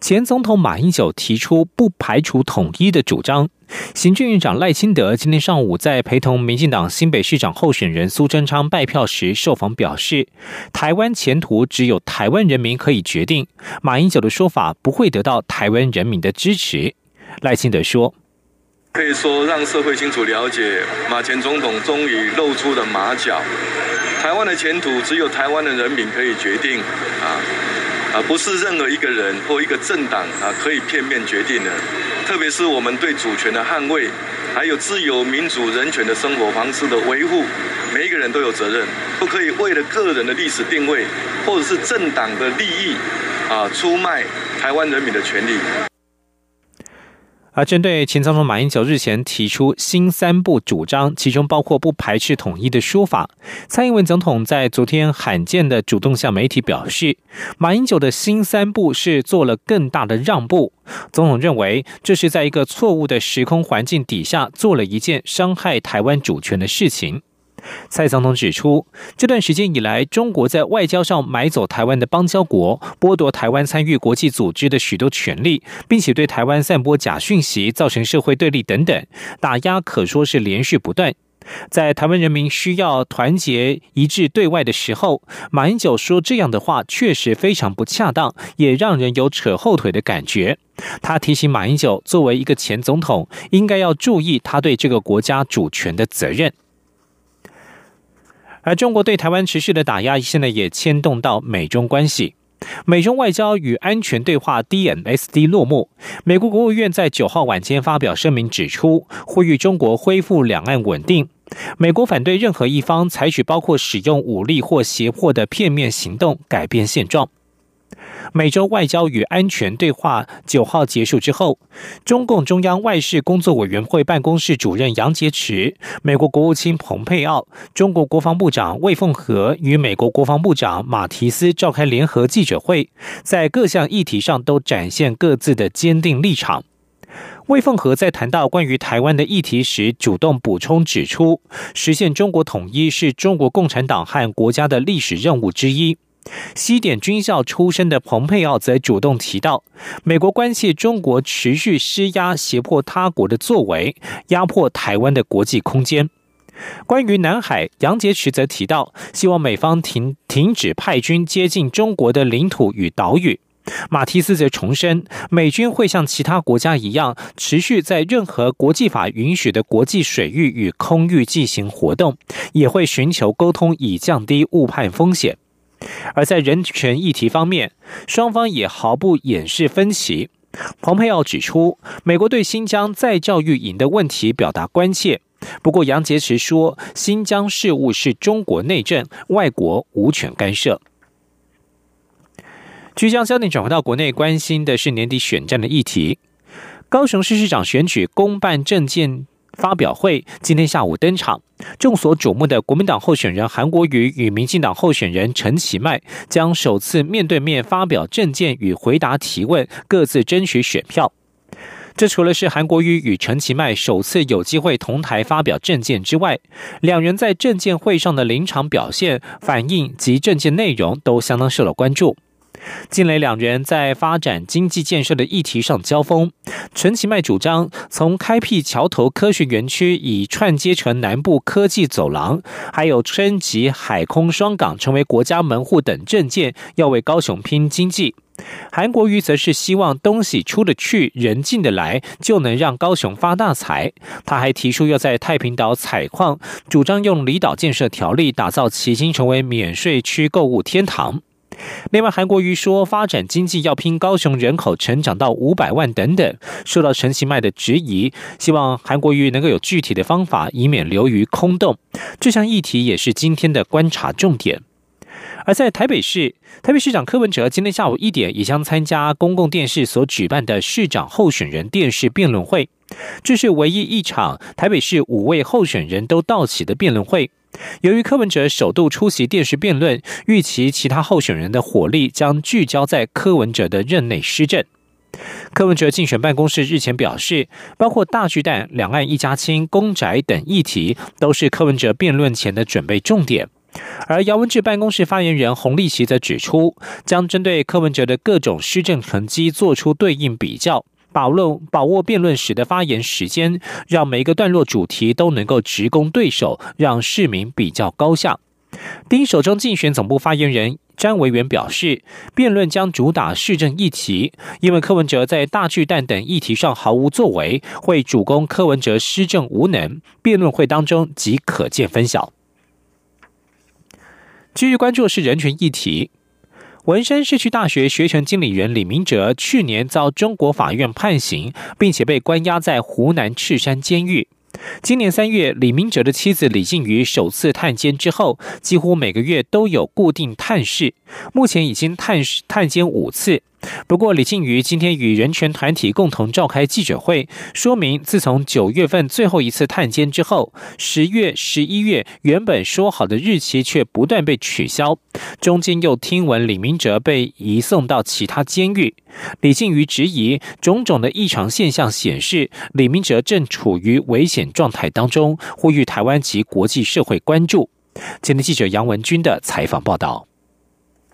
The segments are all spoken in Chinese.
前总统马英九提出不排除统一的主张。行政院长赖清德今天上午在陪同民进党新北市长候选人苏贞昌拜票时受访表示，台湾前途只有台湾人民可以决定。马英九的说法不会得到台湾人民的支持。赖清德说：“可以说让社会清楚了解，马前总统终于露出了马脚。台湾的前途只有台湾的人民可以决定。啊。”啊，不是任何一个人或一个政党啊可以片面决定的。特别是我们对主权的捍卫，还有自由民主人权的生活方式的维护，每一个人都有责任，不可以为了个人的历史定位或者是政党的利益啊出卖台湾人民的权利。而针对前总统马英九日前提出新三不主张，其中包括不排斥统一的说法，蔡英文总统在昨天罕见的主动向媒体表示，马英九的新三不是做了更大的让步。总统认为，这是在一个错误的时空环境底下做了一件伤害台湾主权的事情。蔡总统指出，这段时间以来，中国在外交上买走台湾的邦交国，剥夺台湾参与国际组织的许多权利，并且对台湾散播假讯息，造成社会对立等等，打压可说是连续不断。在台湾人民需要团结一致对外的时候，马英九说这样的话，确实非常不恰当，也让人有扯后腿的感觉。他提醒马英九，作为一个前总统，应该要注意他对这个国家主权的责任。而中国对台湾持续的打压，现在也牵动到美中关系。美中外交与安全对话 （DNSD） 落幕。美国国务院在九号晚间发表声明，指出呼吁中国恢复两岸稳定。美国反对任何一方采取包括使用武力或胁迫的片面行动，改变现状。美洲外交与安全对话九号结束之后，中共中央外事工作委员会办公室主任杨洁篪、美国国务卿蓬佩奥、中国国防部长魏凤和与美国国防部长马提斯召开联合记者会，在各项议题上都展现各自的坚定立场。魏凤和在谈到关于台湾的议题时，主动补充指出，实现中国统一是中国共产党和国家的历史任务之一。西点军校出身的蓬佩奥则主动提到，美国关切中国持续施压、胁迫他国的作为，压迫台湾的国际空间。关于南海，杨洁篪则提到，希望美方停停止派军接近中国的领土与岛屿。马提斯则重申，美军会像其他国家一样，持续在任何国际法允许的国际水域与空域进行活动，也会寻求沟通，以降低误判风险。而在人权议题方面，双方也毫不掩饰分歧。蓬佩奥指出，美国对新疆再教育营的问题表达关切。不过，杨洁篪说，新疆事务是中国内政，外国无权干涉。即将焦点转回到国内，关心的是年底选战的议题。高雄市市长选举公办证件。发表会今天下午登场，众所瞩目的国民党候选人韩国瑜与民进党候选人陈其迈将首次面对面发表政见与回答提问，各自争取选票。这除了是韩国瑜与陈其迈首次有机会同台发表政见之外，两人在政见会上的临场表现、反应及政见内容都相当受到关注。近来两人在发展经济建设的议题上交锋。陈其迈主张从开辟桥头科学园区，以串接成南部科技走廊，还有升级海空双港成为国家门户等政见，要为高雄拼经济。韩国瑜则是希望东西出得去，人进得来，就能让高雄发大财。他还提出要在太平岛采矿，主张用离岛建设条例打造旗津成为免税区购物天堂。另外，韩国瑜说，发展经济要拼高雄人口成长到五百万等等，受到陈其迈的质疑，希望韩国瑜能够有具体的方法，以免流于空洞。这项议题也是今天的观察重点。而在台北市，台北市长柯文哲今天下午一点也将参加公共电视所举办的市长候选人电视辩论会。这是唯一一场台北市五位候选人都到齐的辩论会。由于柯文哲首度出席电视辩论，预期其他候选人的火力将聚焦在柯文哲的任内施政。柯文哲竞选办公室日前表示，包括大巨蛋、两岸一家亲、公宅等议题，都是柯文哲辩论前的准备重点。而姚文智办公室发言人洪立奇则指出，将针对柯文哲的各种施政成绩做出对应比较，把握把握辩论时的发言时间，让每一个段落主题都能够直攻对手，让市民比较高下。第一手中竞选总部发言人。詹维元表示，辩论将主打市政议题，因为柯文哲在大巨蛋等议题上毫无作为，会主攻柯文哲施政无能。辩论会当中即可见分晓。继续关注的是人权议题，文山社区大学学权经理人李明哲去年遭中国法院判刑，并且被关押在湖南赤山监狱。今年三月，李明哲的妻子李静瑜首次探监之后，几乎每个月都有固定探视，目前已经探探监五次。不过，李静瑜今天与人权团体共同召开记者会，说明自从九月份最后一次探监之后，十月、十一月原本说好的日期却不断被取消，中间又听闻李明哲被移送到其他监狱。李静瑜质疑种种的异常现象显示，李明哲正处于危险状态当中，呼吁台湾及国际社会关注。今天记者杨文军的采访报道。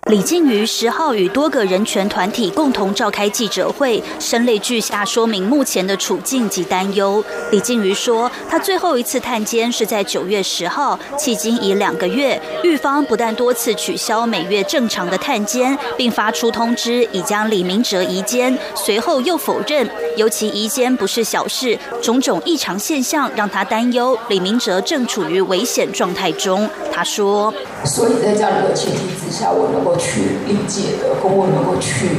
李静瑜十号与多个人权团体共同召开记者会，声泪俱下说明目前的处境及担忧。李静瑜说，他最后一次探监是在九月十号，迄今已两个月。狱方不但多次取消每月正常的探监，并发出通知已将李明哲移监，随后又否认。尤其移监不是小事，种种异常现象让他担忧，李明哲正处于危险状态中。他说：“所以在这样的前提之下，我能够。”去理解的，跟我能够去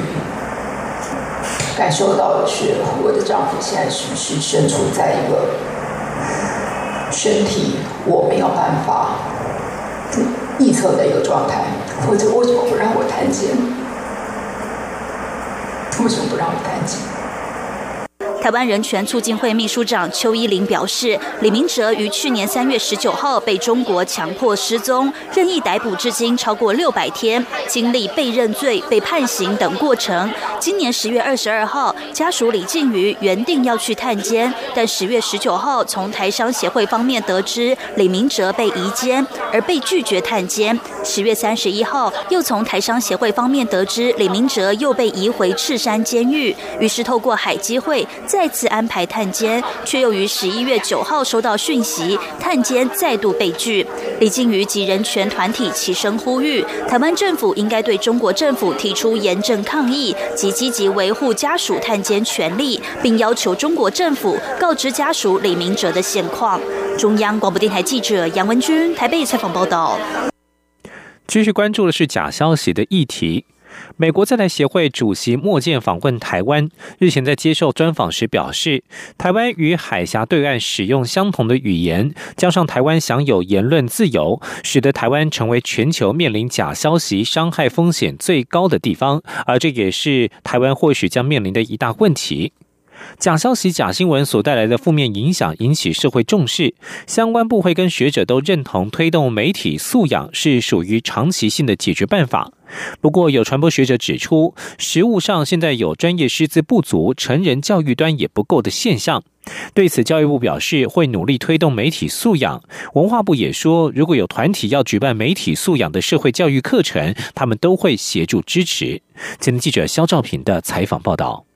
感受到的是，我的丈夫现在是不是身处在一个身体我没有办法预测的一个状态？或者为什么不让我弹琴？为什么不让我弹琴？台湾人权促进会秘书长邱依林表示，李明哲于去年三月十九号被中国强迫失踪，任意逮捕至今超过六百天，经历被认罪、被判刑等过程。今年十月二十二号，家属李静瑜原定要去探监，但十月十九号从台商协会方面得知李明哲被移监，而被拒绝探监。十月三十一号，又从台商协会方面得知李明哲又被移回赤山监狱，于是透过海基会。再次安排探监，却又于十一月九号收到讯息，探监再度被拒。李静瑜及人权团体齐声呼吁，台湾政府应该对中国政府提出严正抗议，及积极维护家属探监权利，并要求中国政府告知家属李明哲的现况。中央广播电台记者杨文君台北采访报道。继续关注的是假消息的议题。美国在台协会主席莫健访问台湾，日前在接受专访时表示，台湾与海峡对岸使用相同的语言，加上台湾享有言论自由，使得台湾成为全球面临假消息伤害风险最高的地方，而这也是台湾或许将面临的一大问题。假消息、假新闻所带来的负面影响引起社会重视，相关部会跟学者都认同推动媒体素养是属于长期性的解决办法。不过，有传播学者指出，实务上现在有专业师资不足、成人教育端也不够的现象。对此，教育部表示会努力推动媒体素养。文化部也说，如果有团体要举办媒体素养的社会教育课程，他们都会协助支持。今天记者肖兆平的采访报道。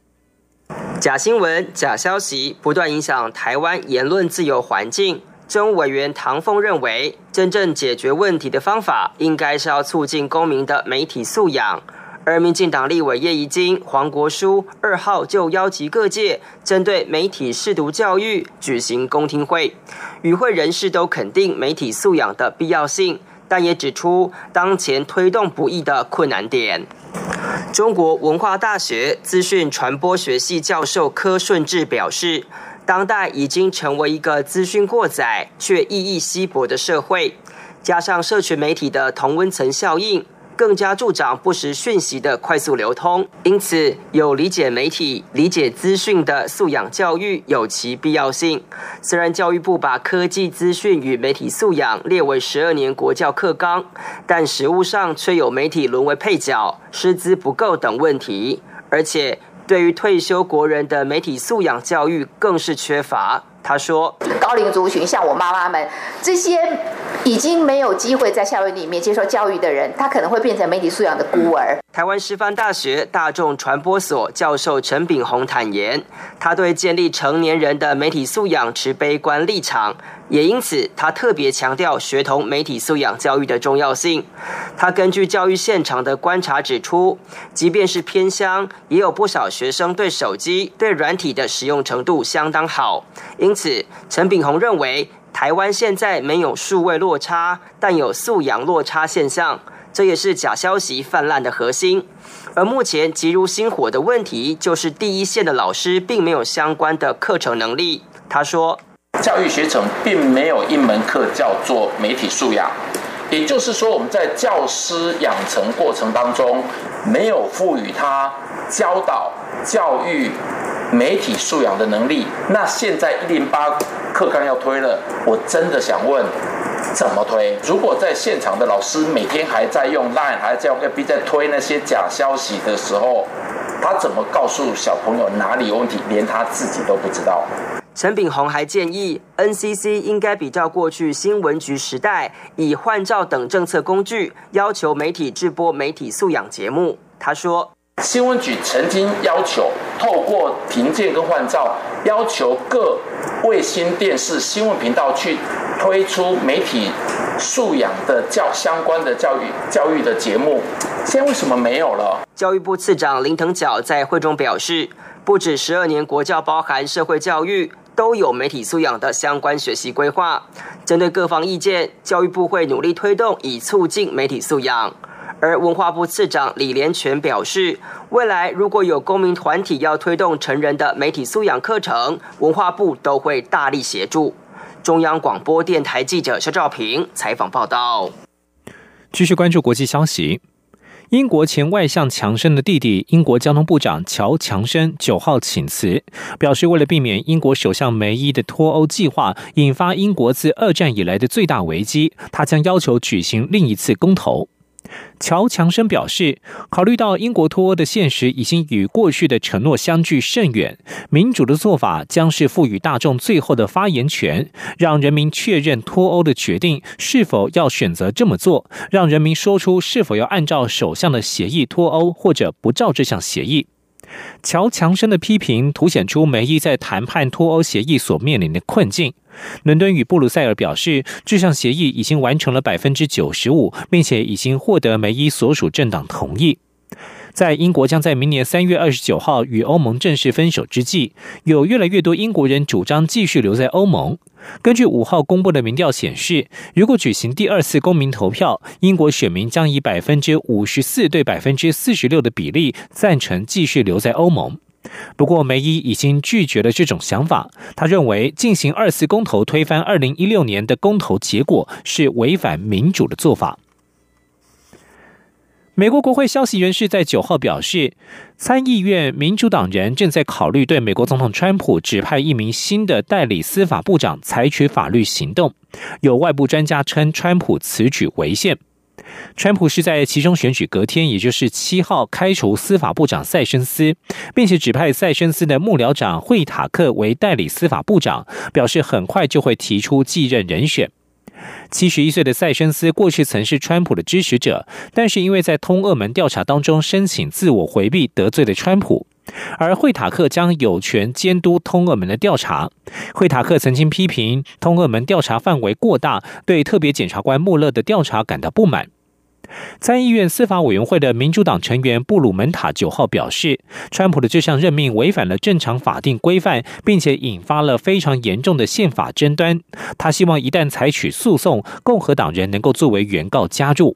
假新闻、假消息不断影响台湾言论自由环境。政务委员唐凤认为，真正解决问题的方法，应该是要促进公民的媒体素养。而民进党立委叶宜津、黄国书二号就邀集各界，针对媒体试读教育举行公听会，与会人士都肯定媒体素养的必要性，但也指出当前推动不易的困难点。中国文化大学资讯传播学系教授柯顺志表示，当代已经成为一个资讯过载却意义稀薄的社会，加上社群媒体的同温层效应，更加助长不实讯息的快速流通。因此，有理解媒体、理解资讯的素养教育有其必要性。虽然教育部把科技资讯与媒体素养列为十二年国教课纲，但实务上却有媒体沦为配角、师资不够等问题，而且对于退休国人的媒体素养教育更是缺乏。他说：“高龄族群，像我妈妈们这些。”已经没有机会在校园里面接受教育的人，他可能会变成媒体素养的孤儿。台湾师范大学大众传播所教授陈炳宏坦言，他对建立成年人的媒体素养持悲观立场，也因此他特别强调学童媒体素养教育的重要性。他根据教育现场的观察指出，即便是偏乡，也有不少学生对手机、对软体的使用程度相当好。因此，陈炳宏认为。台湾现在没有数位落差，但有素养落差现象，这也是假消息泛滥的核心。而目前急如星火的问题，就是第一线的老师并没有相关的课程能力。他说，教育学程并没有一门课叫做媒体素养，也就是说，我们在教师养成过程当中，没有赋予他教导教育。媒体素养的能力，那现在一零八课纲要推了，我真的想问，怎么推？如果在现场的老师每天还在用 Line，还在用 FB 在推那些假消息的时候，他怎么告诉小朋友哪里有问题？连他自己都不知道。陈炳宏还建议，NCC 应该比照过去新闻局时代，以换照等政策工具，要求媒体制播媒体素养节目。他说。新闻局曾经要求透过停建跟换照，要求各卫星电视新闻频道去推出媒体素养的教相关的教育教育的节目。现在为什么没有了？教育部次长林腾蛟在会中表示，不止十二年国教包含社会教育，都有媒体素养的相关学习规划。针对各方意见，教育部会努力推动，以促进媒体素养。而文化部次长李连全表示，未来如果有公民团体要推动成人的媒体素养课程，文化部都会大力协助。中央广播电台记者肖兆平采访报道。继续关注国际消息，英国前外相强生的弟弟英国交通部长乔强生九号请辞，表示为了避免英国首相梅伊的脱欧计划引发英国自二战以来的最大危机，他将要求举行另一次公投。乔强生表示，考虑到英国脱欧的现实已经与过去的承诺相距甚远，民主的做法将是赋予大众最后的发言权，让人民确认脱欧的决定是否要选择这么做，让人民说出是否要按照首相的协议脱欧，或者不照这项协议。乔强生的批评凸显出梅伊在谈判脱欧协议所面临的困境。伦敦与布鲁塞尔表示，这项协议已经完成了百分之九十五，并且已经获得梅伊所属政党同意。在英国将在明年三月二十九号与欧盟正式分手之际，有越来越多英国人主张继续留在欧盟。根据五号公布的民调显示，如果举行第二次公民投票，英国选民将以百分之五十四对百分之四十六的比例赞成继续留在欧盟。不过，梅伊已经拒绝了这种想法。他认为进行二次公投推翻二零一六年的公投结果是违反民主的做法。美国国会消息人士在九号表示，参议院民主党人正在考虑对美国总统川普指派一名新的代理司法部长采取法律行动。有外部专家称，川普此举违宪。川普是在其中选举隔天，也就是七号开除司法部长塞申斯，并且指派塞申斯的幕僚长惠塔克为代理司法部长，表示很快就会提出继任人选。七十一岁的塞申斯过去曾是川普的支持者，但是因为在通俄门调查当中申请自我回避，得罪了川普。而惠塔克将有权监督通俄门的调查。惠塔克曾经批评通俄门调查范围过大，对特别检察官穆勒的调查感到不满。参议院司法委员会的民主党成员布鲁门塔九号表示，川普的这项任命违反了正常法定规范，并且引发了非常严重的宪法争端。他希望一旦采取诉讼，共和党人能够作为原告加入。